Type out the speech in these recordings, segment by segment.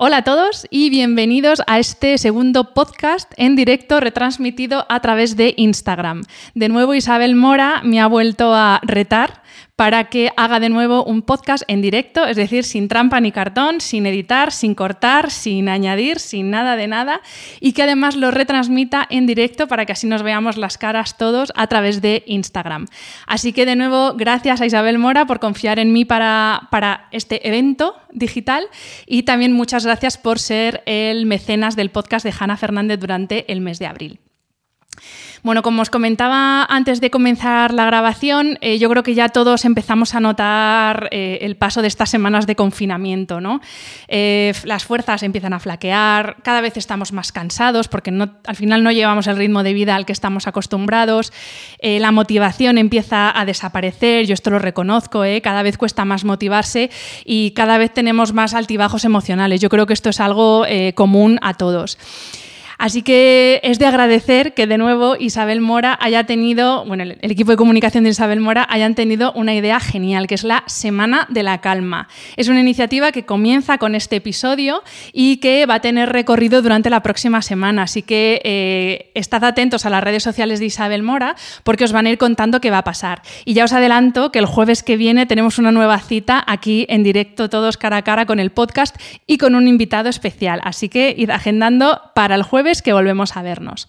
Hola a todos y bienvenidos a este segundo podcast en directo retransmitido a través de Instagram. De nuevo Isabel Mora me ha vuelto a retar para que haga de nuevo un podcast en directo, es decir, sin trampa ni cartón, sin editar, sin cortar, sin añadir, sin nada de nada, y que además lo retransmita en directo para que así nos veamos las caras todos a través de Instagram. Así que de nuevo, gracias a Isabel Mora por confiar en mí para, para este evento digital y también muchas gracias por ser el mecenas del podcast de Hanna Fernández durante el mes de abril. Bueno, como os comentaba antes de comenzar la grabación, eh, yo creo que ya todos empezamos a notar eh, el paso de estas semanas de confinamiento. ¿no? Eh, las fuerzas empiezan a flaquear, cada vez estamos más cansados porque al final no llevamos el ritmo de vida al que estamos acostumbrados, la motivación empieza a desaparecer, yo esto lo reconozco, cada vez cuesta más motivarse y cada vez tenemos más altibajos emocionales. Yo creo que esto es algo común a todos. Así que es de agradecer que de nuevo Isabel Mora haya tenido, bueno, el, equipo de comunicación de Isabel Mora hayan tenido una idea genial, que es la Semana de la Calma. Es una iniciativa que comienza con este episodio y que va a tener recorrido durante la próxima semana. Así que eh, estad atentos a las redes sociales de Isabel Mora porque os van a ir contando qué va a pasar. Y ya os adelanto que el jueves que viene tenemos una nueva cita aquí en directo, todos cara a cara con el podcast y con un invitado especial. Así que id agendando para el jueves que volvemos a vernos.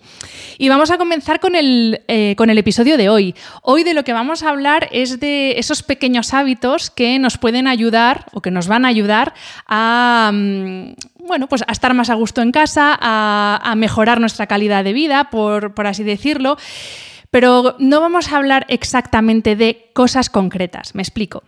Y vamos a comenzar con el, eh, con el episodio de hoy. Hoy de lo que vamos a hablar es de esos pequeños hábitos que nos pueden ayudar o que nos van a ayudar a... Mm, bueno, pues a estar más a gusto en casa, a, mejorar nuestra calidad de vida, por, por así decirlo. Pero no vamos a hablar exactamente de cosas concretas, me explico.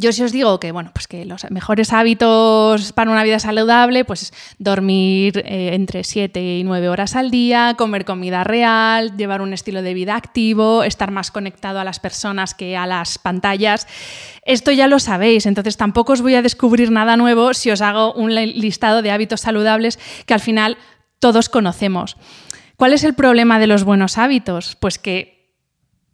Yo si os digo que, bueno, pues que los mejores hábitos para una vida saludable, pues dormir eh, entre 7 y 9 horas al día, comer comida real, llevar un estilo de vida activo, estar más conectado a las personas que a las pantallas. Esto ya lo sabéis, entonces tampoco os voy a descubrir nada nuevo si os hago un listado de hábitos saludables que al final todos conocemos. ¿Cuál es el problema de los buenos hábitos? Pues que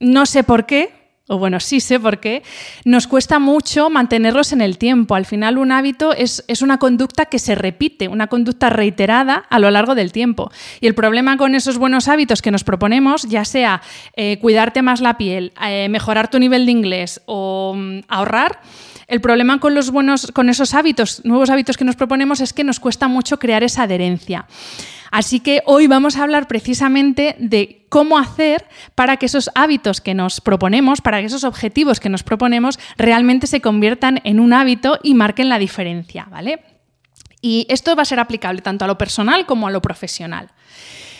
no sé por qué, o bueno, sí sé por qué, nos cuesta mucho mantenerlos en el tiempo. Al final un hábito es, una conducta que se repite, una conducta reiterada a lo largo del tiempo. Y el problema con esos buenos hábitos que nos proponemos, ya sea eh, cuidarte más la piel, eh, mejorar tu nivel de inglés o mm, ahorrar, el problema con los buenos, con esos hábitos, nuevos hábitos que nos proponemos, es que nos cuesta mucho crear esa adherencia. Así que hoy vamos a hablar precisamente de cómo hacer para que esos hábitos que nos proponemos, para que esos objetivos que nos proponemos realmente se conviertan en un hábito y marquen la diferencia, ¿vale? Y esto va a ser aplicable tanto a lo personal como a lo profesional.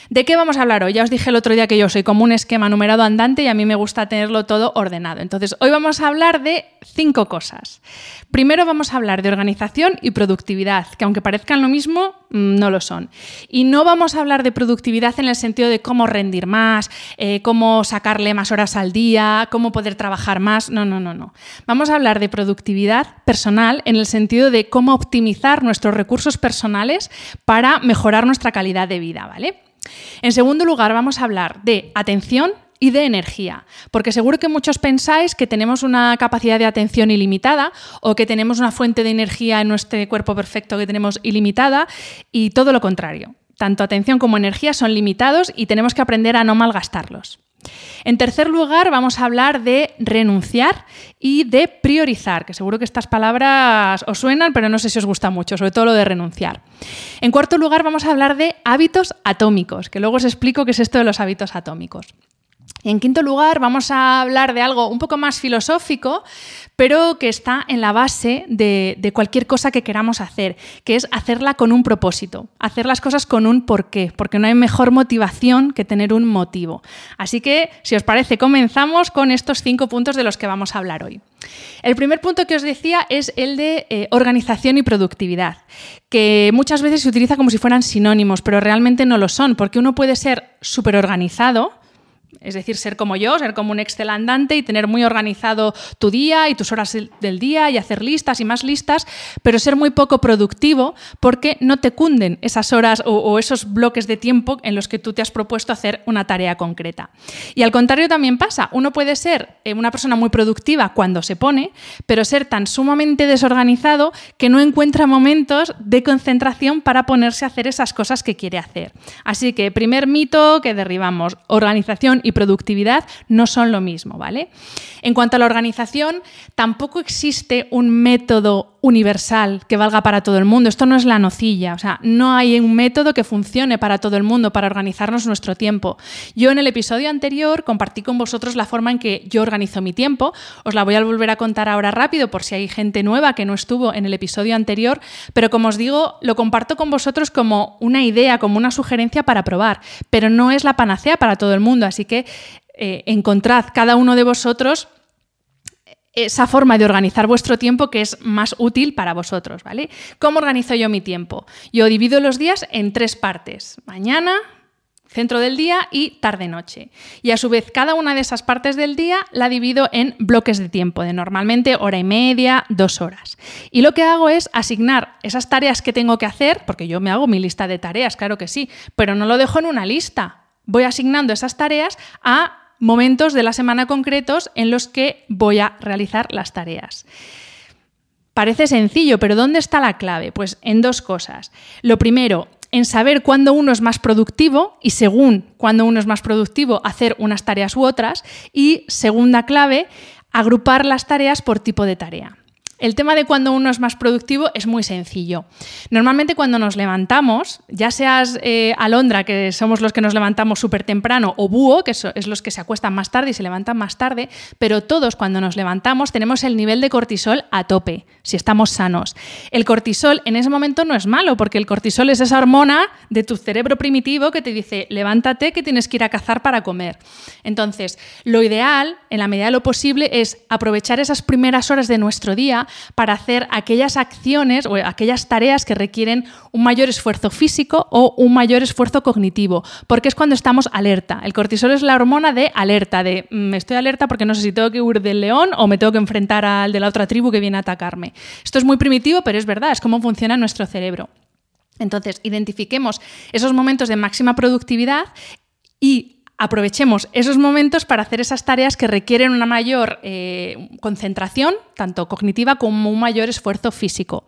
¿De qué vamos a hablar hoy? Ya os dije el otro día que yo soy como un esquema numerado andante y a mí me gusta tenerlo todo ordenado. Entonces, hoy vamos a hablar de cinco cosas. Primero vamos a hablar de organización y productividad, que aunque parezcan lo mismo, mm, no lo son. Y no vamos a hablar de productividad en el sentido de cómo rendir más, eh, cómo sacarle más horas al día, cómo poder trabajar más. No, no, no, no. Vamos a hablar de productividad personal en el sentido de cómo optimizar nuestros recursos personales para mejorar nuestra calidad de vida, ¿vale? En segundo lugar, vamos a hablar de atención y de energía, porque seguro que muchos pensáis que tenemos una capacidad de atención ilimitada o que tenemos una fuente de energía en nuestro cuerpo perfecto que tenemos ilimitada y todo lo contrario. Tanto atención como energía son limitados y tenemos que aprender a no malgastarlos. En tercer lugar, vamos a hablar de renunciar y de priorizar, que seguro que estas palabras os suenan, pero no sé si os gusta mucho, sobre todo lo de renunciar. En cuarto lugar, vamos a hablar de hábitos atómicos, que luego os explico qué es esto de los hábitos atómicos. En quinto lugar, vamos a hablar de algo un poco más filosófico, pero que está en la base de, cualquier cosa que queramos hacer, que es hacerla con un propósito, hacer las cosas con un porqué, porque no hay mejor motivación que tener un motivo. Así que, si os parece, comenzamos con estos cinco puntos de los que vamos a hablar hoy. El primer punto que os decía es el de eh, organización y productividad, que muchas veces se utiliza como si fueran sinónimos, pero realmente no lo son, porque uno puede ser súper organizado, es decir, ser como yo, ser como un Excel andante y tener muy organizado tu día y tus horas del día y hacer listas y más listas, pero ser muy poco productivo porque no te cunden esas horas o, esos bloques de tiempo en los que tú te has propuesto hacer una tarea concreta. Y al contrario también pasa, uno puede ser eh, una persona muy productiva cuando se pone, pero ser tan sumamente desorganizado que no encuentra momentos de concentración para ponerse a hacer esas cosas que quiere hacer. Así que primer mito que derribamos, organización y productividad no son lo mismo, ¿vale? En cuanto a la organización, tampoco existe un método universal que valga para todo el mundo. Esto no es la nocilla, o sea, no hay un método que funcione para todo el mundo para organizarnos nuestro tiempo. Yo en el episodio anterior compartí con vosotros la forma en que yo organizo mi tiempo. Os la voy a volver a contar ahora rápido por si hay gente nueva que no estuvo en el episodio anterior, pero como os digo, lo comparto con vosotros como una idea, como una sugerencia para probar, pero no es la panacea para todo el mundo, así que eh, encontrad cada uno de vosotros esa forma de organizar vuestro tiempo que es más útil para vosotros, ¿vale? ¿Cómo organizo yo mi tiempo? Yo divido los días en tres partes: mañana, centro del día y tarde-noche. Y a su vez, cada una de esas partes del día la divido en bloques de tiempo, de normalmente hora y media, dos horas. Y lo que hago es asignar esas tareas que tengo que hacer, porque yo me hago mi lista de tareas, claro que sí, pero no lo dejo en una lista. Voy asignando esas tareas a momentos de la semana concretos en los que voy a realizar las tareas. Parece sencillo, pero ¿dónde está la clave? Pues en dos cosas. Lo primero, en saber cuándo uno es más productivo y según cuándo uno es más productivo, hacer unas tareas u otras. Y segunda clave, agrupar las tareas por tipo de tarea. El tema de cuando uno es más productivo es muy sencillo. Normalmente cuando nos levantamos, ya seas eh, alondra, que somos los que nos levantamos súper temprano, o búho, que es los que se acuestan más tarde y se levantan más tarde, pero todos cuando nos levantamos tenemos el nivel de cortisol a tope, si estamos sanos. El cortisol en ese momento no es malo, porque el cortisol es esa hormona de tu cerebro primitivo que te dice, levántate que tienes que ir a cazar para comer. Entonces, lo ideal, en la medida de lo posible, es aprovechar esas primeras horas de nuestro día para hacer aquellas acciones o aquellas tareas que requieren un mayor esfuerzo físico o un mayor esfuerzo cognitivo, porque es cuando estamos alerta. El cortisol es la hormona de alerta, de mm, estoy alerta porque no sé si tengo que huir del león o me tengo que enfrentar al de la otra tribu que viene a atacarme. Esto es muy primitivo, pero es verdad, es cómo funciona nuestro cerebro. Entonces, identifiquemos esos momentos de máxima productividad y aprovechemos esos momentos para hacer esas tareas que requieren una mayor eh, concentración, tanto cognitiva como un mayor esfuerzo físico.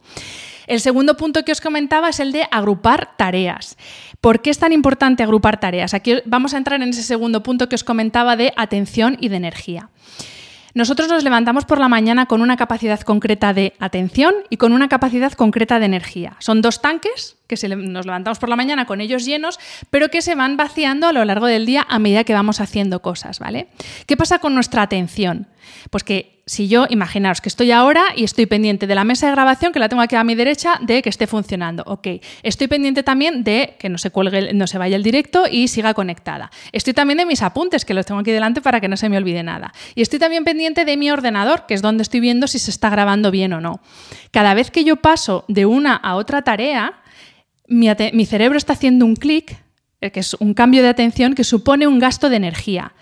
El segundo punto que os comentaba es el de agrupar tareas. ¿Por qué es tan importante agrupar tareas? Aquí vamos a entrar en ese segundo punto que os comentaba de atención y de energía. Nosotros nos levantamos por la mañana con una capacidad concreta de atención y con una capacidad concreta de energía. Son dos tanques que nos levantamos por la mañana con ellos llenos, pero que se van vaciando a lo largo del día a medida que vamos haciendo cosas, ¿vale? ¿Qué pasa con nuestra atención? Pues que si yo, imaginaos que estoy ahora y estoy pendiente de la mesa de grabación, que la tengo aquí a mi derecha, de que esté funcionando. Ok, estoy pendiente también de que no se cuelgue, no se vaya el directo y siga conectada. Estoy también de mis apuntes, que los tengo aquí delante para que no se me olvide nada. Y estoy también pendiente de mi ordenador, que es donde estoy viendo si se está grabando bien o no. Cada vez que yo paso de una a otra tarea, mi, cerebro está haciendo un clic, eh, que es un cambio de atención que supone un gasto de energía.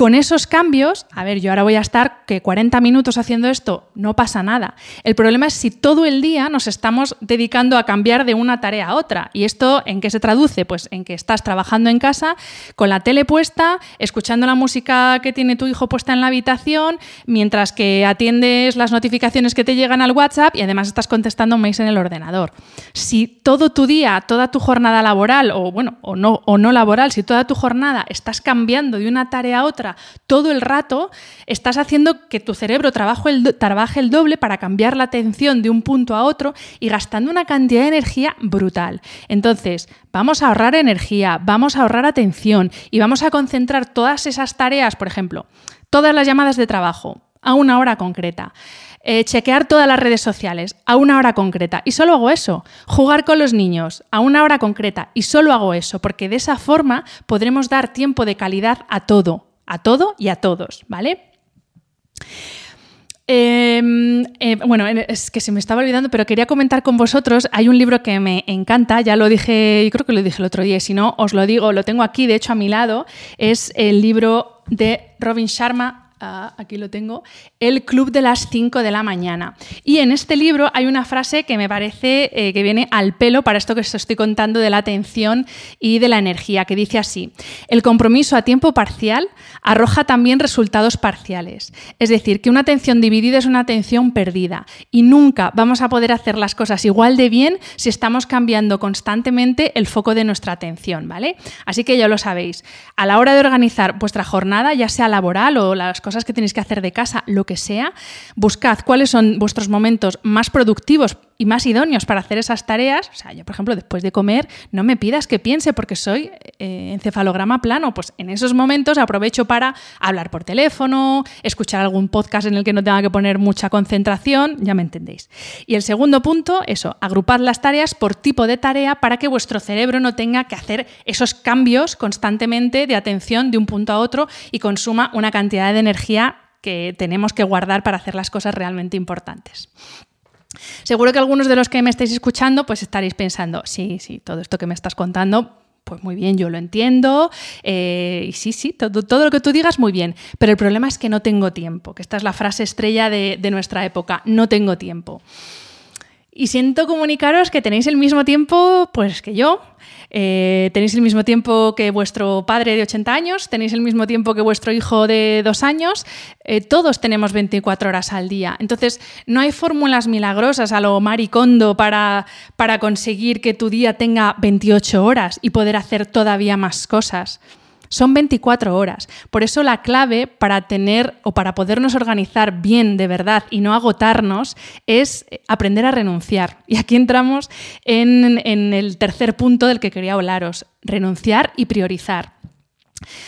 Con esos cambios, a ver, yo ahora voy a estar que 40 minutos haciendo esto, no pasa nada. El problema es si todo el día nos estamos dedicando a cambiar de una tarea a otra. ¿Y esto en qué se traduce? Pues en que estás trabajando en casa con la tele puesta, escuchando la música que tiene tu hijo puesta en la habitación, mientras que atiendes las notificaciones que te llegan al WhatsApp y además estás contestando mails en el ordenador. Si todo tu día, toda tu jornada laboral, o bueno, o no, o no laboral, si toda tu jornada estás cambiando de una tarea a otra todo el rato, estás haciendo que tu cerebro trabaje el, doble para cambiar la atención de un punto a otro y gastando una cantidad de energía brutal. Entonces, vamos a ahorrar energía, vamos a ahorrar atención y vamos a concentrar todas esas tareas, por ejemplo, todas las llamadas de trabajo a una hora concreta. Eh, chequear todas las redes sociales a una hora concreta y solo hago eso. Jugar con los niños a una hora concreta y solo hago eso, porque de esa forma podremos dar tiempo de calidad a todo, a todo y a todos, ¿vale? Em, eh, bueno, es que se me estaba olvidando, pero quería comentar con vosotros. Hay un libro que me encanta, ya lo dije, yo creo que lo dije el otro día, si no, os lo digo, lo tengo aquí, de hecho, a mi lado. Es el libro de Robin Sharma, Ah, aquí lo tengo, El Club de las 5 de la mañana. Y en este libro hay una frase que me parece eh, que viene al pelo para esto que os estoy contando de la atención y de la energía, que dice así, el compromiso a tiempo parcial arroja también resultados parciales. Es decir, que una atención dividida es una atención perdida y nunca vamos a poder hacer las cosas igual de bien si estamos cambiando constantemente el foco de nuestra atención, ¿vale? Así que ya lo sabéis, a la hora de organizar vuestra jornada, ya sea laboral o las cosas cosas que tenéis que hacer de casa, lo que sea, buscad cuáles son vuestros momentos más productivos y más idóneos para hacer esas tareas. O sea, yo, por ejemplo, después de comer, no me pidas que piense porque soy eh, encefalograma plano. Pues en esos momentos aprovecho para hablar por teléfono, escuchar algún podcast en el que no tenga que poner mucha concentración, ya me entendéis. Y el segundo punto, eso, agrupad las tareas por tipo de tarea para que vuestro cerebro no tenga que hacer esos cambios constantemente de atención de un punto a otro y consuma una cantidad de energía que tenemos que guardar para hacer las cosas realmente importantes. Seguro que algunos de los que me estáis escuchando pues estaréis pensando, sí, sí, todo esto que me estás contando pues muy bien, yo lo entiendo, eh, y sí, sí, todo, todo, lo que tú digas, muy bien, pero el problema es que no tengo tiempo, que esta es la frase estrella de, de nuestra época, no tengo tiempo. Y siento comunicaros que tenéis el mismo tiempo pues que yo, eh, tenéis el mismo tiempo que vuestro padre de 80 años, tenéis el mismo tiempo que vuestro hijo de dos años, eh, todos tenemos 24 horas al día. Entonces, no hay fórmulas milagrosas a lo maricondo para, para conseguir que tu día tenga 28 horas y poder hacer todavía más cosas. Son 24 horas. Por eso la clave para tener o para podernos organizar bien de verdad y no agotarnos es aprender a renunciar. Y aquí entramos en, en el tercer punto del que quería hablaros, renunciar y priorizar.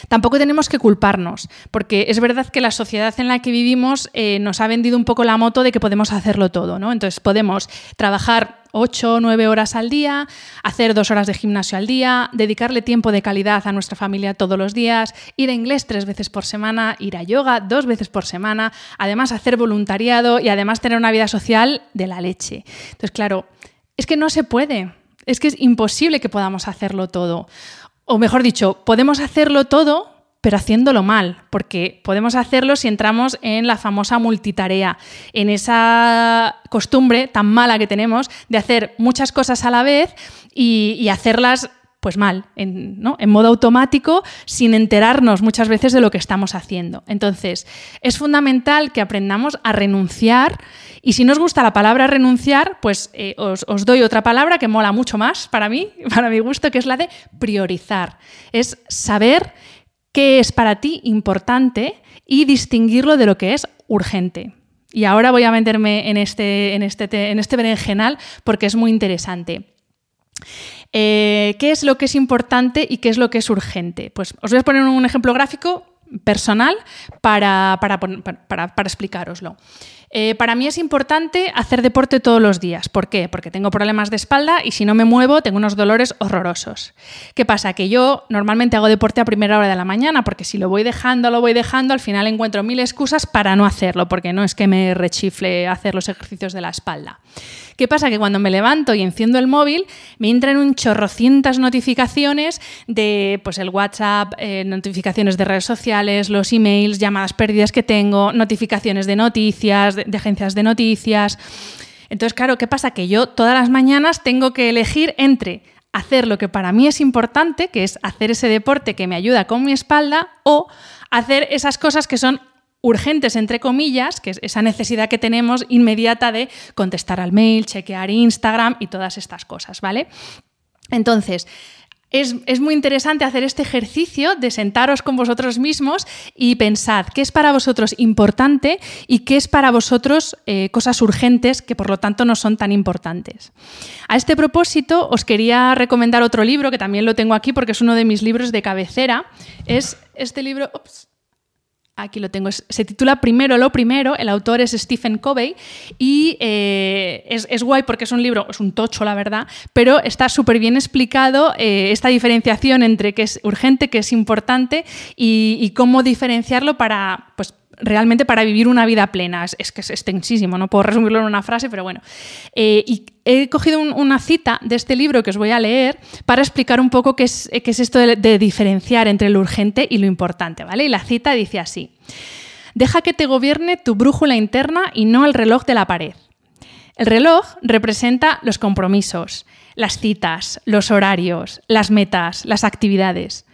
Tampoco tenemos que culparnos, porque es verdad que la sociedad en la que vivimos eh, nos ha vendido un poco la moto de que podemos hacerlo todo, ¿no? Entonces podemos trabajar 8 o 9 horas al día, hacer dos horas de gimnasio al día, dedicarle tiempo de calidad a nuestra familia todos los días, ir a inglés tres veces por semana, ir a yoga dos veces por semana, además hacer voluntariado y además tener una vida social de la leche. Entonces, claro, es que no se puede, es que es imposible que podamos hacerlo todo o mejor dicho, podemos hacerlo todo, pero haciéndolo mal, porque podemos hacerlo si entramos en la famosa multitarea, en esa costumbre tan mala que tenemos de hacer muchas cosas a la vez y, hacerlas pues mal, en, en, modo automático, sin enterarnos muchas veces de lo que estamos haciendo. Entonces, es fundamental que aprendamos a renunciar y si no os gusta la palabra renunciar, pues eh, os, doy otra palabra que mola mucho más para mí, para mi gusto, que es la de priorizar. Es saber qué es para ti importante y distinguirlo de lo que es urgente. Y ahora voy a meterme en este, en este, en este berenjenal porque es muy interesante. Eh, ¿Qué es lo que es importante y qué es lo que es urgente? Pues os voy a poner un ejemplo gráfico personal para, para, para, para explicaroslo. Eh, para mí es importante hacer deporte todos los días. ¿Por qué? Porque tengo problemas de espalda y si no me muevo tengo unos dolores horrorosos. ¿Qué pasa? Que yo normalmente hago deporte a primera hora de la mañana porque si lo voy dejando, lo voy dejando, al final encuentro mil excusas para no hacerlo, porque no es que me rechifle hacer los ejercicios de la espalda. ¿Qué pasa? Que cuando me levanto y enciendo el móvil, me entran un chorrocientas notificaciones de pues, el WhatsApp, eh, notificaciones de redes sociales, los emails, llamadas perdidas que tengo, notificaciones de noticias, de agencias de noticias. Entonces, claro, ¿qué pasa? Que yo todas las mañanas tengo que elegir entre hacer lo que para mí es importante, que es hacer ese deporte que me ayuda con mi espalda, o hacer esas cosas que son urgentes, entre comillas, que es esa necesidad que tenemos inmediata de contestar al mail, chequear Instagram y todas estas cosas, ¿vale? Entonces, es, muy interesante hacer este ejercicio de sentaros con vosotros mismos y pensad qué es para vosotros importante y qué es para vosotros eh, cosas urgentes que por lo tanto no son tan importantes. A este propósito os quería recomendar otro libro que también lo tengo aquí porque es uno de mis libros de cabecera. Es este libro... Aquí lo tengo. Se titula Primero lo primero. El autor es Stephen Covey y eh, es, guay porque es un libro, es un tocho, la verdad, pero está súper bien explicado eh, esta diferenciación entre qué es urgente, qué es importante y, y cómo diferenciarlo para, pues, realmente para vivir una vida plena. Es, que es extensísimo, no puedo resumirlo en una frase, pero bueno. Eh, y he cogido una cita de este libro que os voy a leer para explicar un poco qué es, qué es esto de, de diferenciar entre lo urgente y lo importante, ¿vale? Y la cita dice así. Deja que te gobierne tu brújula interna y no el reloj de la pared. El reloj representa los compromisos, las citas, los horarios, las metas, las actividades.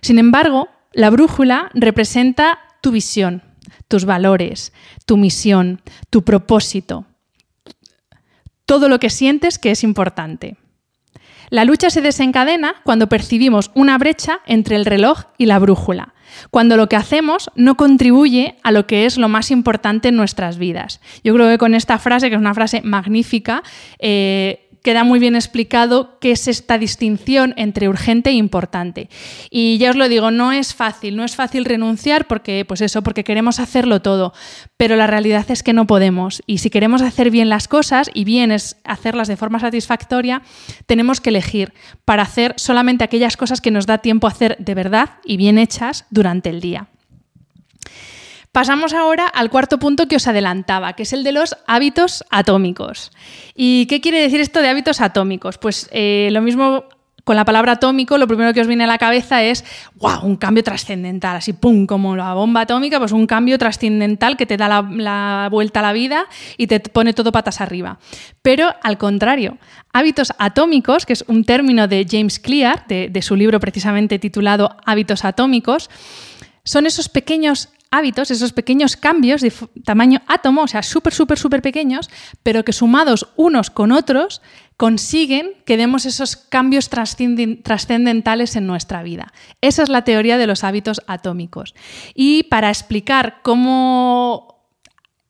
Sin embargo, la brújula representa tu visión, tus valores, tu misión, tu propósito, todo lo que sientes que es importante. La lucha se desencadena cuando percibimos una brecha entre el reloj y la brújula, cuando lo que hacemos no contribuye a lo que es lo más importante en nuestras vidas. Yo creo que con esta frase, que es una frase magnífica, eh, queda muy bien explicado qué es esta distinción entre urgente e importante. Y ya os lo digo, no es fácil, no es fácil renunciar porque, pues eso, porque queremos hacerlo todo, pero la realidad es que no podemos. Y si queremos hacer bien las cosas, y bien es hacerlas de forma satisfactoria, tenemos que elegir para hacer solamente aquellas cosas que nos da tiempo a hacer de verdad y bien hechas durante el día. Pasamos ahora al cuarto punto que os adelantaba, que es el de los hábitos atómicos. ¿Y qué quiere decir esto de hábitos atómicos? Pues eh, lo mismo con la palabra atómico, lo primero que os viene a la cabeza es, wow, un cambio trascendental, así, pum, como la bomba atómica, pues un cambio trascendental que te da la, vuelta a la vida y te pone todo patas arriba. Pero al contrario, hábitos atómicos, que es un término de James Clear, de su libro precisamente titulado Hábitos atómicos, son esos pequeños hábitos, esos pequeños cambios de tamaño átomo, o sea, súper, súper, súper pequeños, pero que sumados unos con otros consiguen que demos esos cambios trascendentales en nuestra vida. Esa es la teoría de los hábitos atómicos. Y para explicar cómo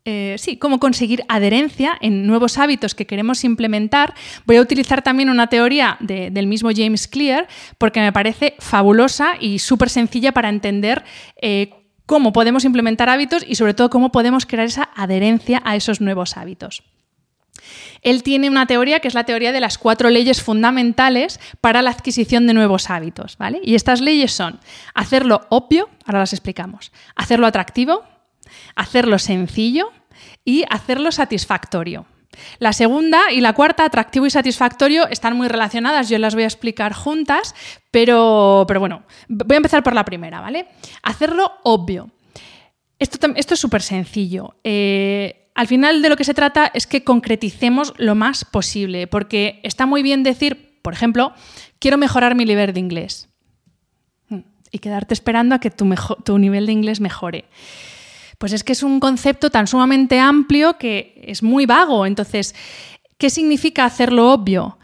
eh, sí, cómo conseguir adherencia en nuevos hábitos que queremos implementar, voy a utilizar también una teoría del mismo James Clear porque me parece fabulosa y súper sencilla para entender eh, cómo podemos implementar hábitos y sobre todo cómo podemos crear esa adherencia a esos nuevos hábitos. Él tiene una teoría que es la teoría de las cuatro leyes fundamentales para la adquisición de nuevos hábitos. ¿vale? Y estas leyes son hacerlo obvio, ahora las explicamos, hacerlo atractivo, hacerlo sencillo y hacerlo satisfactorio. La segunda y la cuarta, atractivo y satisfactorio, están muy relacionadas, yo las voy a explicar juntas, pero, pero bueno, voy a empezar por la primera, ¿vale? Hacerlo obvio. Esto, esto es súper sencillo. Eh, al final de lo que se trata es que concreticemos lo más posible, porque está muy bien decir, por ejemplo, quiero mejorar mi nivel de inglés hmm, y quedarte esperando a que tu, tu nivel de inglés mejore. Pues es que es un concepto tan sumamente amplio que es muy vago. Entonces, ¿qué significa hacerlo obvio?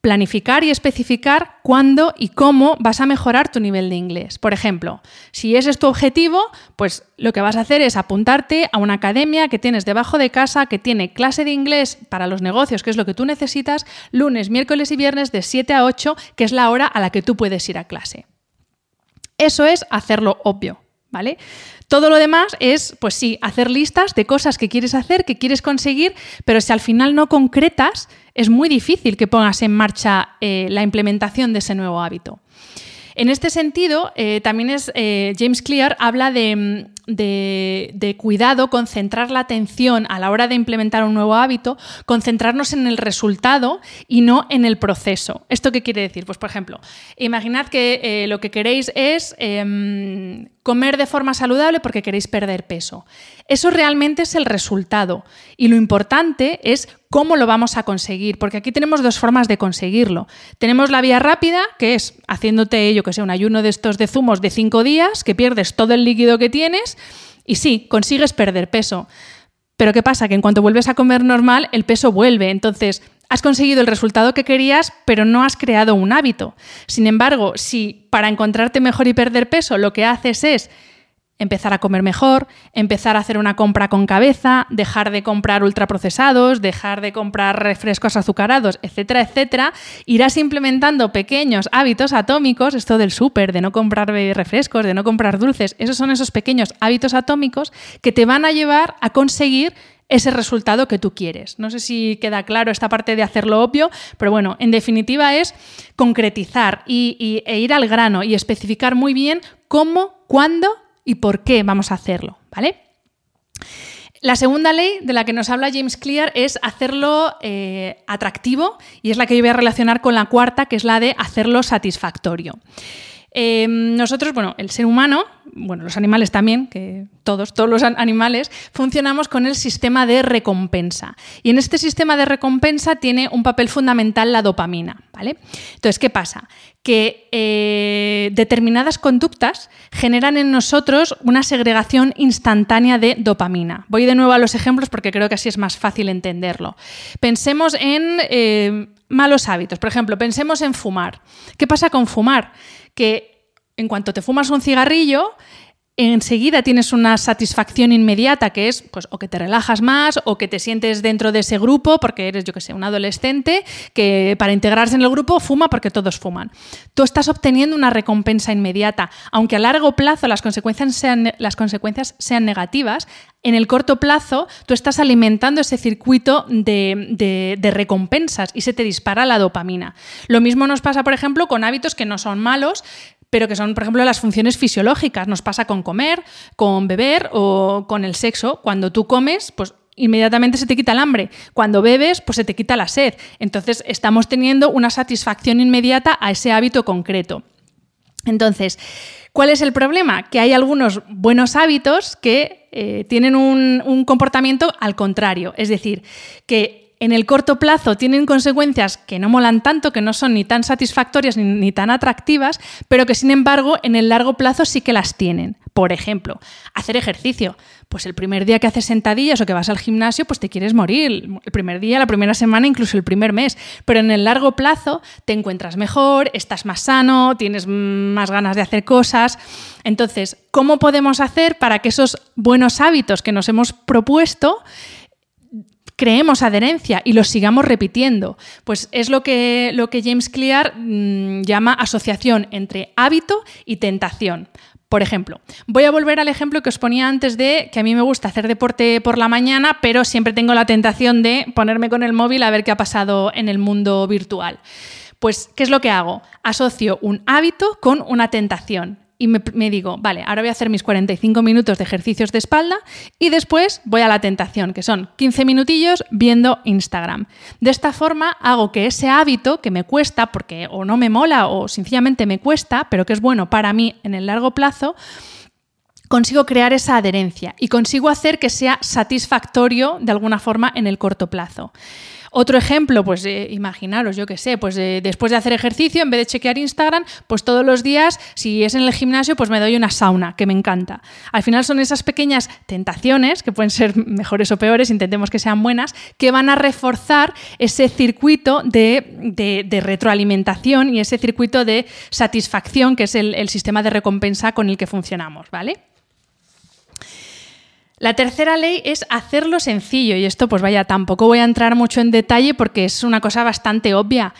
Planificar y especificar cuándo y cómo vas a mejorar tu nivel de inglés. Por ejemplo, si ese es tu objetivo, pues lo que vas a hacer es apuntarte a una academia que tienes debajo de casa, que tiene clase de inglés para los negocios, que es lo que tú necesitas, lunes, miércoles y viernes de 7 a 8, que es la hora a la que tú puedes ir a clase. Eso es hacerlo obvio, ¿vale? Todo lo demás es, pues sí, hacer listas de cosas que quieres hacer, que quieres conseguir, pero si al final no concretas, es muy difícil que pongas en marcha eh, la implementación de ese nuevo hábito. En este sentido, eh, también eh, James Clear habla de, de, cuidado, concentrar la atención a la hora de implementar un nuevo hábito, concentrarnos en el resultado y no en el proceso. ¿Esto qué quiere decir? Pues, por ejemplo, imaginad que eh, lo que queréis es em, comer de forma saludable porque queréis perder peso. Eso realmente es el resultado y lo importante es cómo lo vamos a conseguir, porque aquí tenemos dos formas de conseguirlo. Tenemos la vía rápida, que es haciéndote, yo que sé, un ayuno de estos de zumos de cinco días, que pierdes todo el líquido que tienes y sí, consigues perder peso. Pero ¿qué pasa? Que en cuanto vuelves a comer normal, el peso vuelve. Entonces, has conseguido el resultado que querías, pero no has creado un hábito. Sin embargo, si para encontrarte mejor y perder peso lo que haces es empezar a comer mejor, empezar a hacer una compra con cabeza, dejar de comprar ultraprocesados, dejar de comprar refrescos azucarados, etcétera, etcétera, irás implementando pequeños hábitos atómicos, esto del súper, de no comprar refrescos, de no comprar dulces, esos son esos pequeños hábitos atómicos que te van a llevar a conseguir ese resultado que tú quieres. No sé si queda claro esta parte de hacerlo obvio, pero bueno, en definitiva es concretizar y, e ir al grano y especificar muy bien cómo, cuándo y por qué vamos a hacerlo, ¿vale? La segunda ley de la que nos habla James Clear es hacerlo eh, atractivo y es la que yo voy a relacionar con la cuarta, que es la de hacerlo satisfactorio. Em, nosotros, bueno, el ser humano, bueno, los animales también, que todos, todos los animales, funcionamos con el sistema de recompensa. Y en este sistema de recompensa tiene un papel fundamental la dopamina, ¿vale? Entonces, ¿qué pasa? Que eh, determinadas conductas generan en nosotros una segregación instantánea de dopamina. Voy de nuevo a los ejemplos porque creo que así es más fácil entenderlo. Pensemos en eh, malos hábitos. Por ejemplo, pensemos en fumar. ¿Qué pasa con fumar? Que en cuanto te fumas un cigarrillo, enseguida tienes una satisfacción inmediata que es pues o que te relajas más o que te sientes dentro de ese grupo porque eres yo que sé un adolescente que para integrarse en el grupo fuma porque todos fuman tú estás obteniendo una recompensa inmediata aunque a largo plazo las consecuencias sean las consecuencias sean negativas en el corto plazo tú estás alimentando ese circuito de, de, recompensas y se te dispara la dopamina. Lo mismo nos pasa, por ejemplo, con hábitos que no son malos, pero que son, por ejemplo, las funciones fisiológicas. Nos pasa con comer, con beber o con el sexo. Cuando tú comes, pues inmediatamente se te quita el hambre. Cuando bebes, pues se te quita la sed. Entonces, estamos teniendo una satisfacción inmediata a ese hábito concreto. Entonces, ¿cuál es el problema? Que hay algunos buenos hábitos que eh, tienen un, un comportamiento al contrario. Es decir, que en el corto plazo tienen consecuencias que no molan tanto, que no son ni tan satisfactorias ni, tan atractivas, pero que sin embargo en el largo plazo sí que las tienen. Por ejemplo, hacer ejercicio. Pues el primer día que haces sentadillas o que vas al gimnasio, pues te quieres morir. El primer día, la primera semana, incluso el primer mes. Pero en el largo plazo te encuentras mejor, estás más sano, tienes más ganas de hacer cosas. Entonces, ¿cómo podemos hacer para que esos buenos hábitos que nos hemos propuesto creemos adherencia y lo sigamos repitiendo. Pues es lo que, lo que James Clear mm, llama asociación entre hábito y tentación. Por ejemplo, voy a volver al ejemplo que os ponía antes de que a mí me gusta hacer deporte por la mañana, pero siempre tengo la tentación de ponerme con el móvil a ver qué ha pasado en el mundo virtual. Pues, ¿qué es lo que hago? Asocio un hábito con una tentación y me, digo, vale, ahora voy a hacer mis 45 minutos de ejercicios de espalda y después voy a la tentación, que son 15 minutillos viendo Instagram. De esta forma hago que ese hábito que me cuesta, porque o no me mola o sencillamente me cuesta, pero que es bueno para mí en el largo plazo, consigo crear esa adherencia y consigo hacer que sea satisfactorio de alguna forma en el corto plazo. Otro ejemplo, pues eh, imaginaros, yo qué sé, pues eh, después de hacer ejercicio, en vez de chequear Instagram, pues todos los días, si es en el gimnasio, pues me doy una sauna, que me encanta. Al final son esas pequeñas tentaciones, que pueden ser mejores o peores, intentemos que sean buenas, que van a reforzar ese circuito de, retroalimentación y ese circuito de satisfacción, que es el, el sistema de recompensa con el que funcionamos, ¿vale? La tercera ley es hacerlo sencillo y esto pues vaya, tampoco voy a entrar mucho en detalle porque es una cosa bastante obvia.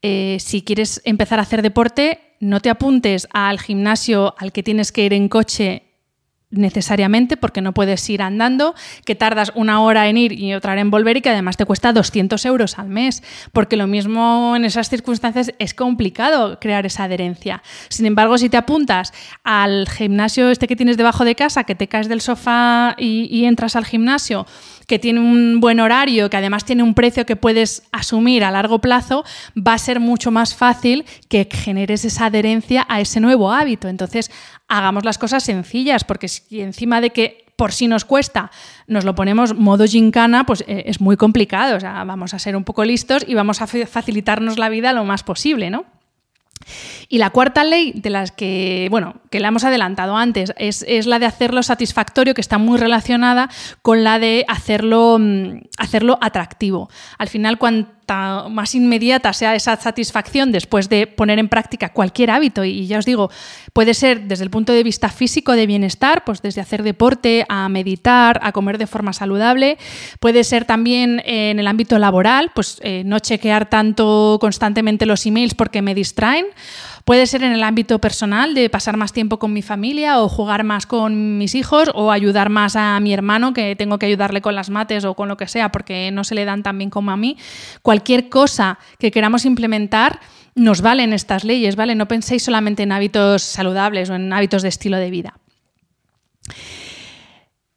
Eh, si quieres empezar a hacer deporte, no te apuntes al gimnasio al que tienes que ir en coche necesariamente porque no puedes ir andando, que tardas una hora en ir y otra hora en volver y que además te cuesta 200 euros al mes, porque lo mismo en esas circunstancias es complicado crear esa adherencia. Sin embargo, si te apuntas al gimnasio este que tienes debajo de casa, que te caes del sofá y, y entras al gimnasio, que tiene un buen horario, que además tiene un precio que puedes asumir a largo plazo, va a ser mucho más fácil que generes esa adherencia a ese nuevo hábito. Entonces, hagamos las cosas sencillas, porque si encima de que por si nos cuesta, nos lo ponemos modo gincana, pues eh, es muy complicado. O sea, vamos a ser un poco listos y vamos a facilitarnos la vida lo más posible, ¿no? Y la cuarta ley de las que, bueno, que la hemos adelantado antes, es, la de hacerlo satisfactorio, que está muy relacionada con la de hacerlo, mm, hacerlo atractivo. Al final, más inmediata sea esa satisfacción después de poner en práctica cualquier hábito, y ya os digo, puede ser desde el punto de vista físico de bienestar, pues desde hacer deporte a meditar, a comer de forma saludable, puede ser también en el ámbito laboral, pues eh, no chequear tanto constantemente los emails porque me distraen, Puede ser en el ámbito personal, de pasar más tiempo con mi familia o jugar más con mis hijos o ayudar más a mi hermano, que tengo que ayudarle con las mates o con lo que sea porque no se le dan tan bien como a mí. Cualquier cosa que queramos implementar nos valen estas leyes, ¿vale? No penséis solamente en hábitos saludables o en hábitos de estilo de vida.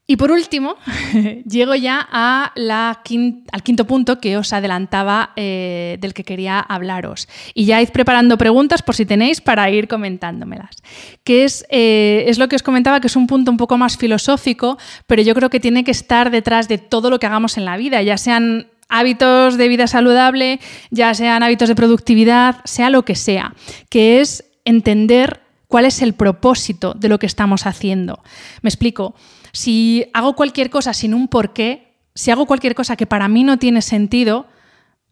Y por último, llego ya al quinto punto que os adelantaba eh, del que quería hablaros. Y ya id preparando preguntas por si tenéis para ir comentándomelas. Que es, eh, es lo que os comentaba, que es un punto un poco más filosófico, pero yo creo que tiene que estar detrás de todo lo que hagamos en la vida, ya sean hábitos de vida saludable, ya sean hábitos de productividad, sea lo que sea, que es entender cuál es el propósito de lo que estamos haciendo. Me explico. Si hago cualquier cosa sin un porqué, si hago cualquier cosa que para mí no tiene sentido,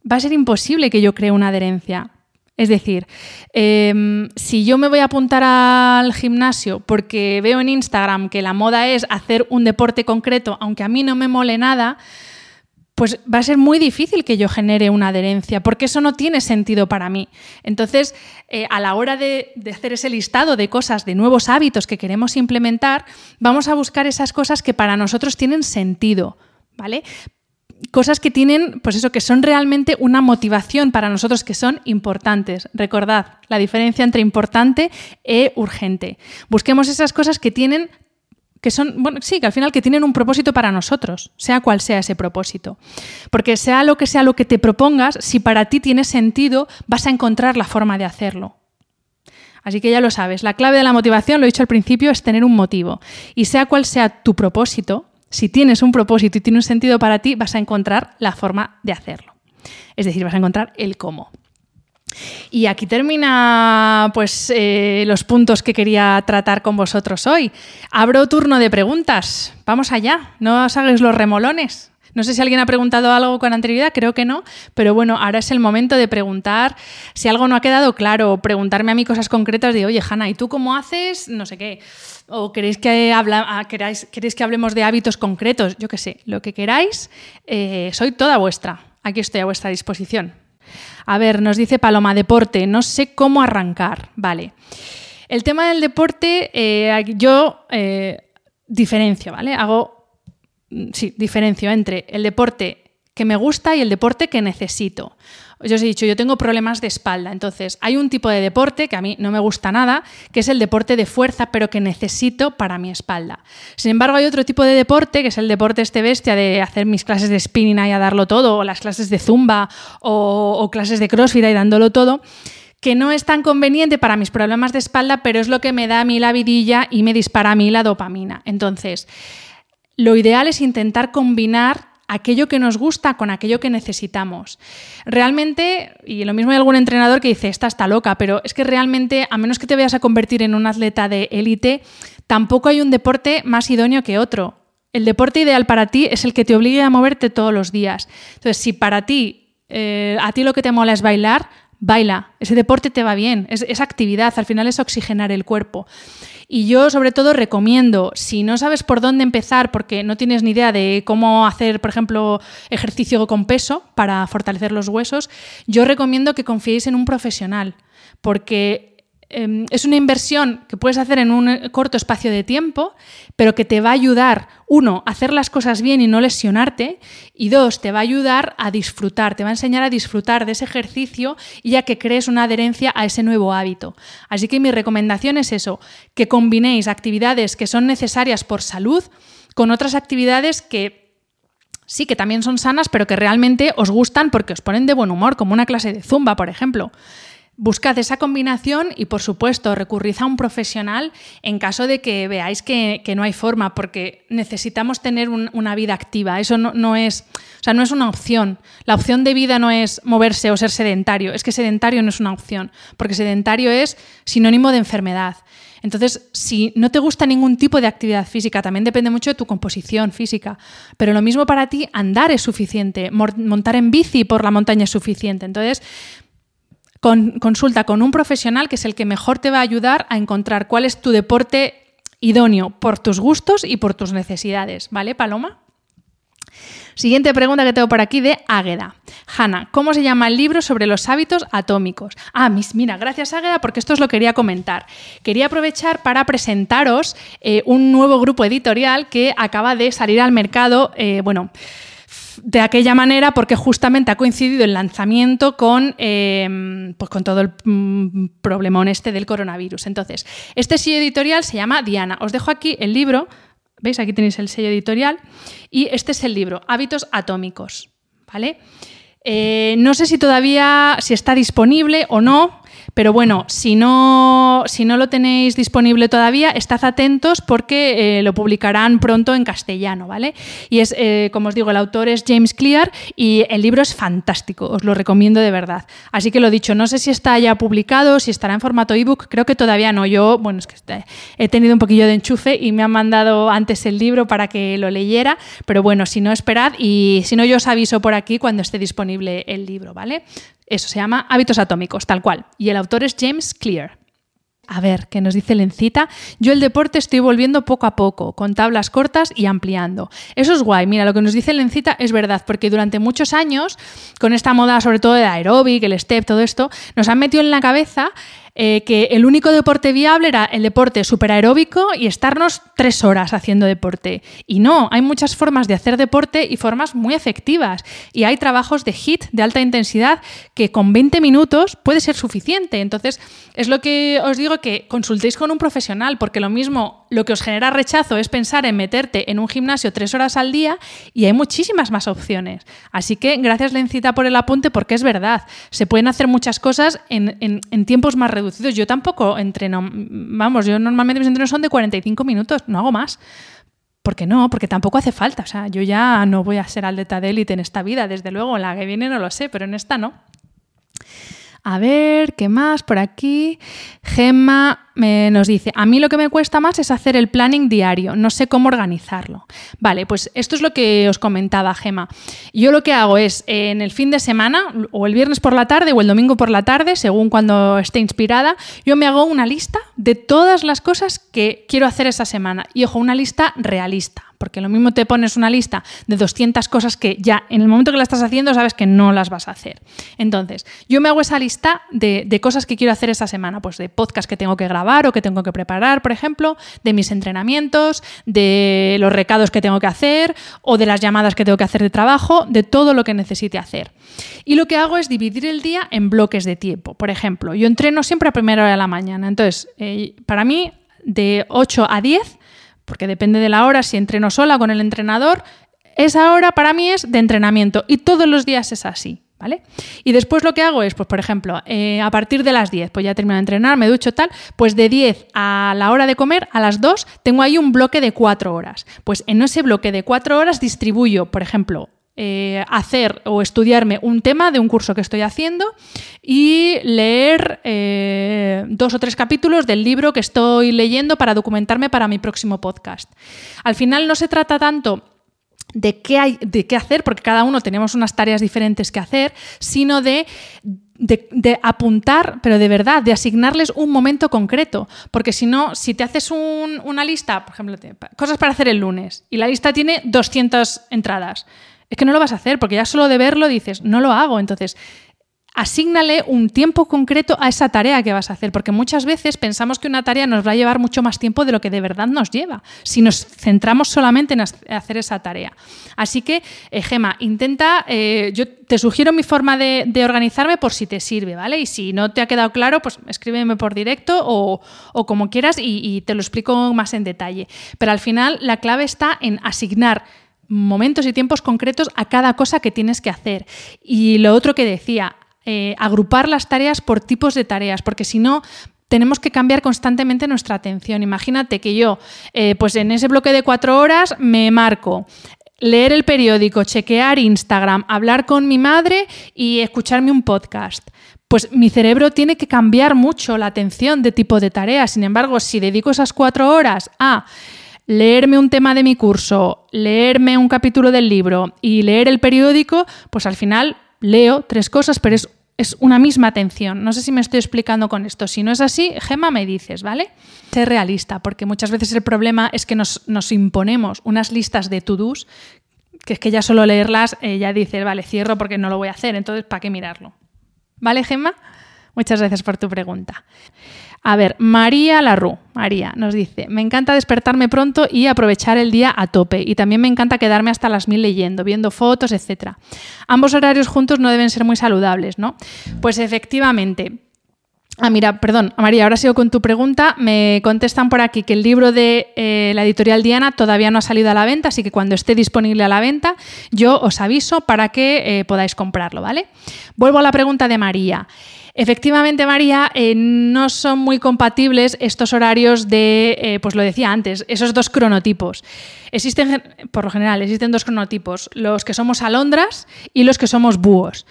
va a ser imposible que yo cree una adherencia. Es decir, em, si yo me voy a apuntar al gimnasio porque veo en Instagram que la moda es hacer un deporte concreto, aunque a mí no me mole nada, pues va a ser muy difícil que yo genere una adherencia, porque eso no tiene sentido para mí. Entonces, eh, a la hora de, hacer ese listado de cosas, de nuevos hábitos que queremos implementar, vamos a buscar esas cosas que para nosotros tienen sentido, ¿vale? Cosas que tienen, pues eso, que son realmente una motivación para nosotros, que son importantes. Recordad la diferencia entre importante e urgente. Busquemos esas cosas que tienen que son, bueno, sí, que al final que tienen un propósito para nosotros, sea cual sea ese propósito. Porque sea lo que sea lo que te propongas, si para ti tiene sentido, vas a encontrar la forma de hacerlo. Así que ya lo sabes, la clave de la motivación, lo he dicho al principio, es tener un motivo. Y sea cual sea tu propósito, si tienes un propósito y tiene un sentido para ti, vas a encontrar la forma de hacerlo. Es decir, vas a encontrar el cómo. Y aquí termina pues, eh, los puntos que quería tratar con vosotros hoy. Abro turno de preguntas. Vamos allá, no os hagáis los remolones. No sé si alguien ha preguntado algo con anterioridad, creo que no, pero bueno, ahora es el momento de preguntar si algo no ha quedado claro, preguntarme a mí cosas concretas de, oye, Hanna, ¿y tú cómo haces? No sé qué. O queréis que, ah, que hablemos de hábitos concretos, yo qué sé, lo que queráis, eh, soy toda vuestra. Aquí estoy a vuestra disposición. A ver, nos dice Paloma, deporte, no sé cómo arrancar. Vale. El tema del deporte, eh, yo eh, diferencio, ¿vale? Hago, mm, sí, diferencio entre el deporte que me gusta y el deporte que necesito. Yo os he dicho, yo tengo problemas de espalda, entonces hay un tipo de deporte que a mí no me gusta nada, que es el deporte de fuerza, pero que necesito para mi espalda. Sin embargo, hay otro tipo de deporte, que es el deporte este bestia de hacer mis clases de spinning y a darlo todo, o las clases de zumba, o, o clases de crossfit y dándolo todo, que no es tan conveniente para mis problemas de espalda, pero es lo que me da a mí la vidilla y me dispara a mí la dopamina. Entonces, lo ideal es intentar combinar aquello que nos gusta con aquello que necesitamos. Realmente, y lo mismo hay algún entrenador que dice, esta está loca, pero es que realmente, a menos que te vayas a convertir en un atleta de élite, tampoco hay un deporte más idóneo que otro. El deporte ideal para ti es el que te obligue a moverte todos los días. Entonces, si para ti, eh, a ti lo que te mola es bailar, baila. Ese deporte te va bien, es, actividad, al final es oxigenar el cuerpo. Y yo sobre todo recomiendo, si no sabes por dónde empezar porque no tienes ni idea de cómo hacer, por ejemplo, ejercicio con peso para fortalecer los huesos, yo recomiendo que confiéis en un profesional, porque em, es una inversión que puedes hacer en un corto espacio de tiempo, pero que te va a ayudar, uno, a hacer las cosas bien y no lesionarte, y dos, te va a ayudar a disfrutar, te va a enseñar a disfrutar de ese ejercicio y ya que crees una adherencia a ese nuevo hábito. Así que mi recomendación es eso, que combinéis actividades que son necesarias por salud con otras actividades que sí que también son sanas, pero que realmente os gustan porque os ponen de buen humor, como una clase de zumba, por ejemplo. Buscad esa combinación y, por supuesto, recurrid a un profesional en caso de que veáis que, no hay forma, porque necesitamos tener una vida activa. Eso no, es, o sea, no es una opción. La opción de vida no es moverse o ser sedentario. Es que sedentario no es una opción, porque sedentario es sinónimo de enfermedad. Entonces, si no te gusta ningún tipo de actividad física, también depende mucho de tu composición física. Pero lo mismo para ti, andar es suficiente, montar en bici por la montaña es suficiente. Entonces, consulta con un profesional que es el que mejor te va a ayudar a encontrar cuál es tu deporte idóneo por tus gustos y por tus necesidades. ¿Vale, Paloma? Siguiente pregunta que tengo por aquí de Águeda. Hanna, ¿cómo se llama el libro sobre los hábitos atómicos? Ah, mira, gracias Águeda porque esto os lo quería comentar. Quería aprovechar para presentaros eh, un nuevo grupo editorial que acaba de salir al mercado, eh, bueno de aquella manera porque justamente ha coincidido el lanzamiento con, eh, pues con todo el mm, problemón este del coronavirus. Entonces, este sello editorial se llama Diana. Os dejo aquí el libro ¿Veis? Aquí tenéis el sello editorial. Y este es el libro, Hábitos Atómicos. ¿Vale? Eh, no sé si todavía si está disponible o no, pero bueno, si no, si no lo tenéis disponible todavía, estad atentos porque eh, lo publicarán pronto en castellano, ¿vale? Y es, eh, como os digo, el autor es James Clear y el libro es fantástico, os lo recomiendo de verdad. Así que lo dicho, no sé si está ya publicado, si estará en formato ebook, creo que todavía no. Yo, bueno, es que he tenido un poquillo de enchufe y me han mandado antes el libro para que lo leyera, pero bueno, si no, esperad y si no, yo os aviso por aquí cuando esté disponible el libro, ¿vale? Eso se llama Hábitos Atómicos, tal cual. Y el autor es James Clear. A ver, ¿qué nos dice Lencita? Yo el deporte estoy volviendo poco a poco, con tablas cortas y ampliando. Eso es guay. Mira, lo que nos dice Lencita es verdad, porque durante muchos años, con esta moda sobre todo de aeróbic, el step, todo esto, nos han metido en la cabeza eh, que el único deporte viable era el deporte superaeróbico y estarnos tres horas haciendo deporte. Y no, hay muchas formas de hacer deporte y formas muy efectivas. Y hay trabajos de HIT de alta intensidad que con 20 minutos puede ser suficiente. Entonces, es lo que os digo que consultéis con un profesional, porque lo mismo, lo que os genera rechazo es pensar en meterte en un gimnasio tres horas al día y hay muchísimas más opciones. Así que gracias Lencita por el apunte, porque es verdad, se pueden hacer muchas cosas en, en tiempos más reducidos yo tampoco entreno, vamos, yo normalmente mis entrenos son de 45 minutos, no hago más. ¿Por qué no? Porque tampoco hace falta. O sea, yo ya no voy a ser atleta de élite en esta vida, desde luego, en la que viene no lo sé, pero en esta no. A ver, ¿qué más por aquí? Gemma nos dice, a mí lo que me cuesta más es hacer el planning diario, no sé cómo organizarlo. Vale, pues esto es lo que os comentaba Gemma. Yo lo que hago es, en el fin de semana, o el viernes por la tarde o el domingo por la tarde, según cuando esté inspirada, yo me hago una lista de todas las cosas que quiero hacer esa semana. Y ojo, una lista realista porque lo mismo te pones una lista de 200 cosas que ya en el momento que la estás haciendo sabes que no las vas a hacer. Entonces, yo me hago esa lista de, cosas que quiero hacer esa semana, pues de podcast que tengo que grabar o que tengo que preparar, por ejemplo, de mis entrenamientos, de los recados que tengo que hacer o de las llamadas que tengo que hacer de trabajo, de todo lo que necesite hacer. Y lo que hago es dividir el día en bloques de tiempo. Por ejemplo, yo entreno siempre a primera hora de la mañana. Entonces, eh, para mí, de 8 a 10 porque depende de la hora, si entreno sola con el entrenador, esa hora para mí es de entrenamiento y todos los días es así. Y después lo que hago es, pues por ejemplo, eh, a partir de las 10, pues ya termino de entrenar, me ducho tal, pues de 10 a la hora de comer, a las 2, tengo ahí un bloque de 4 horas. Pues en ese bloque de 4 horas distribuyo, por ejemplo, eh, hacer o estudiarme un tema de un curso que estoy haciendo y leer eh, dos o tres capítulos del libro que estoy leyendo para documentarme para mi próximo podcast. Al final no se trata tanto de qué, hay, de qué hacer, porque cada uno tenemos unas tareas diferentes que hacer, sino de de, apuntar, pero de verdad, de asignarles un momento concreto. Porque si no, si te haces una lista, por ejemplo, cosas para hacer el lunes, y la lista tiene 200 entradas, es que no lo vas a hacer, porque ya solo de verlo dices, no lo hago. Entonces, Asígnale un tiempo concreto a esa tarea que vas a hacer, porque muchas veces pensamos que una tarea nos va a llevar mucho más tiempo de lo que de verdad nos lleva, si nos centramos solamente en hacer esa tarea. Así que, eh, Gema, intenta, eh, yo te sugiero mi forma de, organizarme por si te sirve, ¿vale? Y si no te ha quedado claro, pues escríbeme por directo o, como quieras y te lo explico más en detalle. Pero al final la clave está en asignar momentos y tiempos concretos a cada cosa que tienes que hacer. Y lo otro que decía, eh, agrupar las tareas por tipos de tareas, porque si no, tenemos que cambiar constantemente nuestra atención. Imagínate que yo, eh, pues en ese bloque de cuatro horas, me marco leer el periódico, chequear Instagram, hablar con mi madre y escucharme un podcast. Pues mi cerebro tiene que cambiar mucho la atención de tipo de tareas. Sin embargo, si dedico esas cuatro horas a leerme un tema de mi curso, leerme un capítulo del libro y leer el periódico, pues al final leo tres cosas, pero es, una misma atención. No sé si me estoy explicando con esto. Si no es así, Gema, me dices, ¿vale? Sé realista, porque muchas veces el problema es que nos, imponemos unas listas de to-dos que es que ya solo leerlas ya dices, vale, cierro porque no lo voy a hacer, entonces, ¿para qué mirarlo? ¿Vale, Gemma? Muchas gracias por tu pregunta. A ver, María Larru, María, nos dice, me encanta despertarme pronto y aprovechar el día a tope. Y también me encanta quedarme hasta las mil leyendo, viendo fotos, etc. Ambos horarios juntos no deben ser muy saludables, ¿no? Pues efectivamente. Ah, mira, perdón, María, ahora sigo con tu pregunta. Me contestan por aquí que el libro de eh, la editorial Diana todavía no ha salido a la venta, así que cuando esté disponible a la venta, yo os aviso para que eh, podáis comprarlo, ¿vale? Vuelvo a la pregunta de María. Efectivamente, María, eh, no son muy compatibles estos horarios de, eh, pues lo decía antes, esos dos cronotipos. Existen, por lo general, existen dos cronotipos, los que somos alondras y los que somos búhos.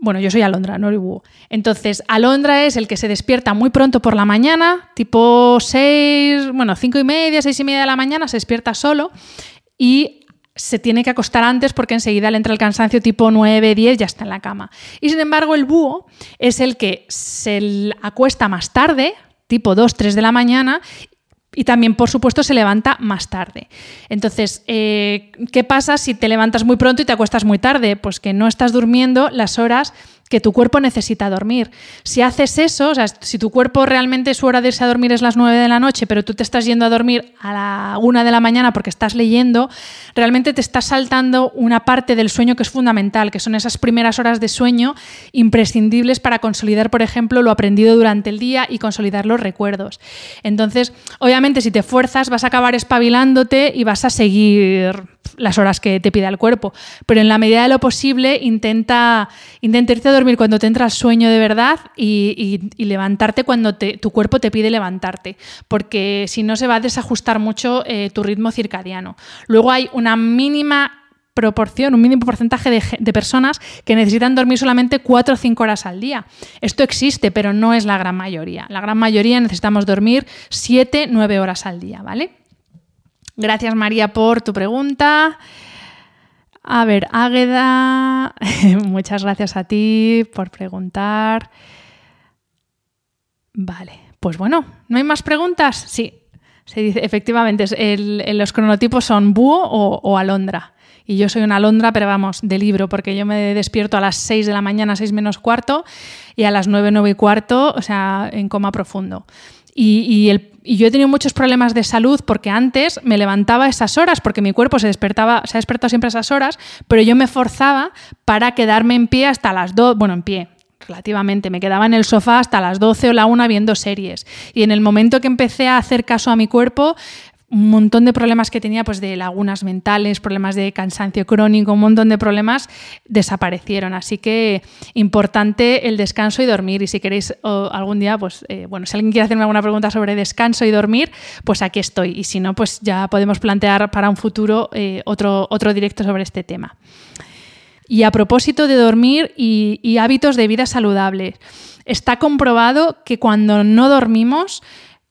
Bueno, yo soy alondra, no el búho. Entonces, alondra es el que se despierta muy pronto por la mañana, tipo 6, bueno, 5 y media, 6 y media de la mañana, se despierta solo y se tiene que acostar antes porque enseguida le entra el cansancio tipo 9, 10, ya está en la cama. Y sin embargo, el búho es el que se acuesta más tarde, tipo 2, 3 de la mañana, y también, por supuesto, se levanta más tarde. Entonces, eh, ¿qué pasa si te levantas muy pronto y te acuestas muy tarde? Pues que no estás durmiendo las horas que tu cuerpo necesita dormir. Si haces eso, o sea, si tu cuerpo realmente su hora de irse a dormir es las 9 de la noche, pero tú te estás yendo a dormir a la 1 de la mañana porque estás leyendo, realmente te estás saltando una parte del sueño que es fundamental, que son esas primeras horas de sueño imprescindibles para consolidar, por ejemplo, lo aprendido durante el día y consolidar los recuerdos. Entonces, obviamente, si te fuerzas, vas a acabar espabilándote y vas a seguir las horas que te pida el cuerpo. Pero en la medida de lo posible, intenta, intenta irte a dormir cuando te entra el sueño de verdad y, levantarte cuando tu cuerpo te pide levantarte, porque si no se va a desajustar mucho eh, tu ritmo circadiano. Luego hay una mínima proporción, un mínimo porcentaje de, de, personas que necesitan dormir solamente 4 o 5 horas al día. Esto existe, pero no es la gran mayoría. La gran mayoría necesitamos dormir 7, 9 horas al día, ¿vale? Gracias María por tu pregunta. A ver, Águeda, muchas gracias a ti por preguntar. Vale, pues bueno, ¿no hay más preguntas? Sí, se dice, efectivamente, los cronotipos son búho o, alondra. Y yo soy una alondra, pero vamos, de libro, porque yo me despierto a las 6 de la mañana, 6 menos cuarto, y a las 9, 9 y cuarto, o sea, en coma profundo. Y, yo he tenido muchos problemas de salud porque antes me levantaba esas horas, porque mi cuerpo se despertaba, se ha despertado siempre a esas horas, pero yo me forzaba para quedarme en pie hasta las dos, bueno, en pie, relativamente. Me quedaba en el sofá hasta las 12 o la 1 viendo series. Y en el momento que empecé a hacer caso a mi cuerpo, un montón de problemas que tenía, pues de lagunas mentales, problemas de cansancio crónico, un montón de problemas desaparecieron. Así que importante el descanso y dormir. Y si queréis algún día, pues eh, bueno, si alguien quiere hacerme alguna pregunta sobre descanso y dormir, pues aquí estoy. Y si no, pues ya podemos plantear para un futuro eh, otro, otro directo sobre este tema. Y a propósito de dormir y, y hábitos de vida saludables, está comprobado que cuando no dormimos,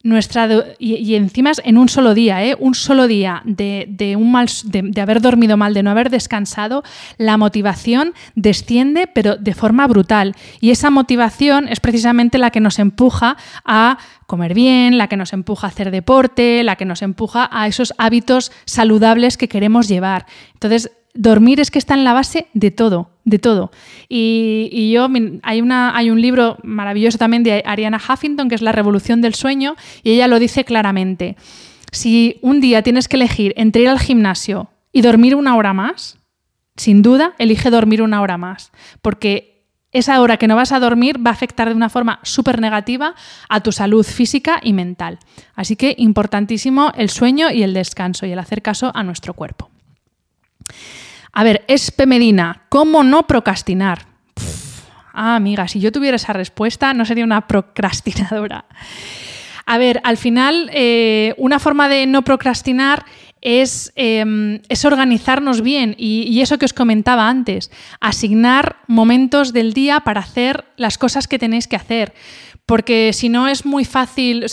nuestra y, encima en un solo día, ¿eh? un solo día de, un mal, de, haber dormido mal, de no haber descansado, la motivación desciende, pero de forma brutal. Y esa motivación es precisamente la que nos empuja a comer bien, la que nos empuja a hacer deporte, la que nos empuja a esos hábitos saludables que queremos llevar. Entonces, dormir es que está en la base de todo, de todo. Y, yo, hay, una, hay un libro maravilloso también de Ariana Huffington, que es La Revolución del Sueño, y ella lo dice claramente. Si un día tienes que elegir entre ir al gimnasio y dormir una hora más, sin duda, elige dormir una hora más, porque esa hora que no vas a dormir va a afectar de una forma súper negativa a tu salud física y mental. Así que importantísimo el sueño y el descanso y el hacer caso a nuestro cuerpo. A ver, Espe Medina, ¿cómo no procrastinar? ah, amiga, si yo tuviera esa respuesta, no sería una procrastinadora. A ver, al final, eh, una forma de no procrastinar es, em, es organizarnos bien y, eso que os comentaba antes, asignar momentos del día para hacer las cosas que tenéis que hacer. Porque si no es muy fácil,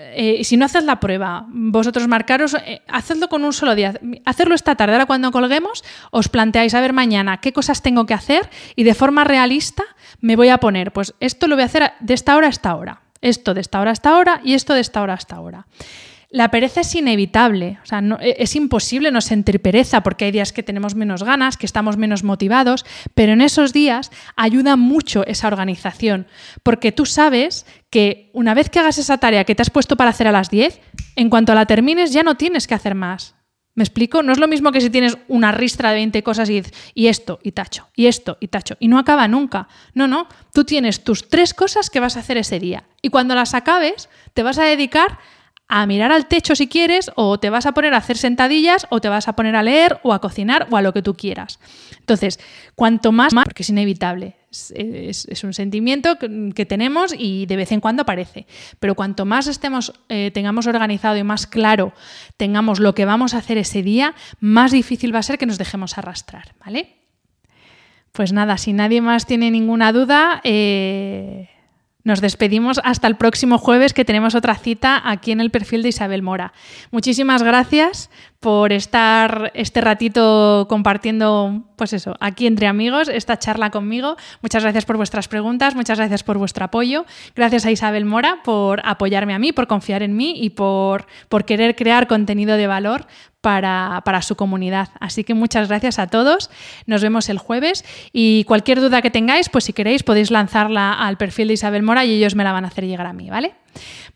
eh, si no haces la prueba, vosotros marcaros, eh, hacedlo con un solo día. Hacerlo esta tarde, ahora cuando colguemos, os planteáis a ver mañana qué cosas tengo que hacer y de forma realista me voy a poner, pues esto lo voy a hacer de esta hora a esta hora, esto de esta hora a esta hora y esto de esta hora a esta hora. La pereza es inevitable, o sea, e, es imposible no sentir pereza porque hay días que tenemos menos ganas, que estamos menos motivados, pero en esos días ayuda mucho esa organización, porque tú sabes que una vez que hagas esa tarea que te has puesto para hacer a las 10, en cuanto la termines ya no tienes que hacer más. ¿Me explico? No es lo mismo que si tienes una ristra de 20 cosas y, y esto y tacho, y esto y tacho, y no acaba nunca. No, no, tú tienes tus tres cosas que vas a hacer ese día. Y cuando las acabes, te vas a dedicar a mirar al techo si quieres, o te vas a poner a hacer sentadillas, o te vas a poner a leer, o a cocinar, o a lo que tú quieras. Entonces, cuanto más, porque es inevitable, es, un sentimiento que, tenemos y de vez en cuando aparece, pero cuanto más estemos, eh, tengamos organizado y más claro tengamos lo que vamos a hacer ese día, más difícil va a ser que nos dejemos arrastrar, ¿vale? Pues nada, si nadie más tiene ninguna duda, eh, nos despedimos hasta el próximo jueves que tenemos otra cita aquí en el perfil de Isabel Mora. Muchísimas gracias por estar este ratito compartiendo, pues eso, aquí entre amigos, esta charla conmigo. Muchas gracias por vuestras preguntas, muchas gracias por vuestro apoyo. Gracias a Isabel Mora por apoyarme a mí, por confiar en mí y por, por querer crear contenido de valor para, para, su comunidad. Así que muchas gracias a todos. Nos vemos el jueves y cualquier duda que tengáis, pues si queréis podéis lanzarla al perfil de Isabel Mora y ellos me la van a hacer llegar a mí, ¿vale?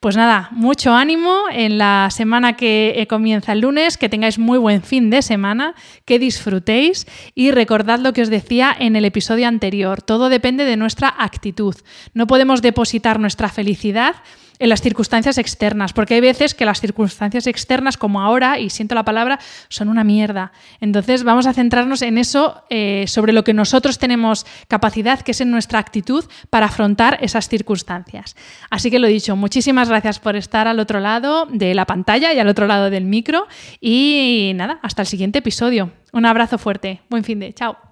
Pues nada, mucho ánimo en la semana que comienza el lunes, que tengáis muy buen fin de semana, que disfrutéis y recordad lo que os decía en el episodio anterior, todo depende de nuestra actitud. No podemos depositar nuestra felicidad en las circunstancias externas, porque hay veces que las circunstancias externas, como ahora, y siento la palabra, son una mierda. Entonces vamos a centrarnos en eso, eh, sobre lo que nosotros tenemos capacidad, que es en nuestra actitud para afrontar esas circunstancias. Así que lo dicho, muchísimas gracias por estar al otro lado de la pantalla y al otro lado del micro. Y nada, hasta el siguiente episodio. Un abrazo fuerte. Buen fin de. Chao.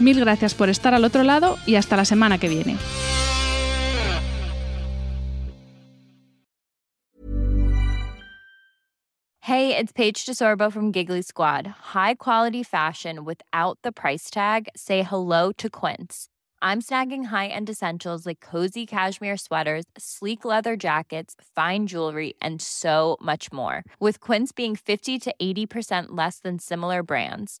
Mil gracias por estar al otro lado y hasta la semana que viene. Hey, it's Paige DeSorbo from Giggly Squad. High quality fashion without the price tag. Say hello to Quince. I'm snagging high-end essentials like cozy cashmere sweaters, sleek leather jackets, fine jewelry, and so much more. With Quince being 50 to 80% less than similar brands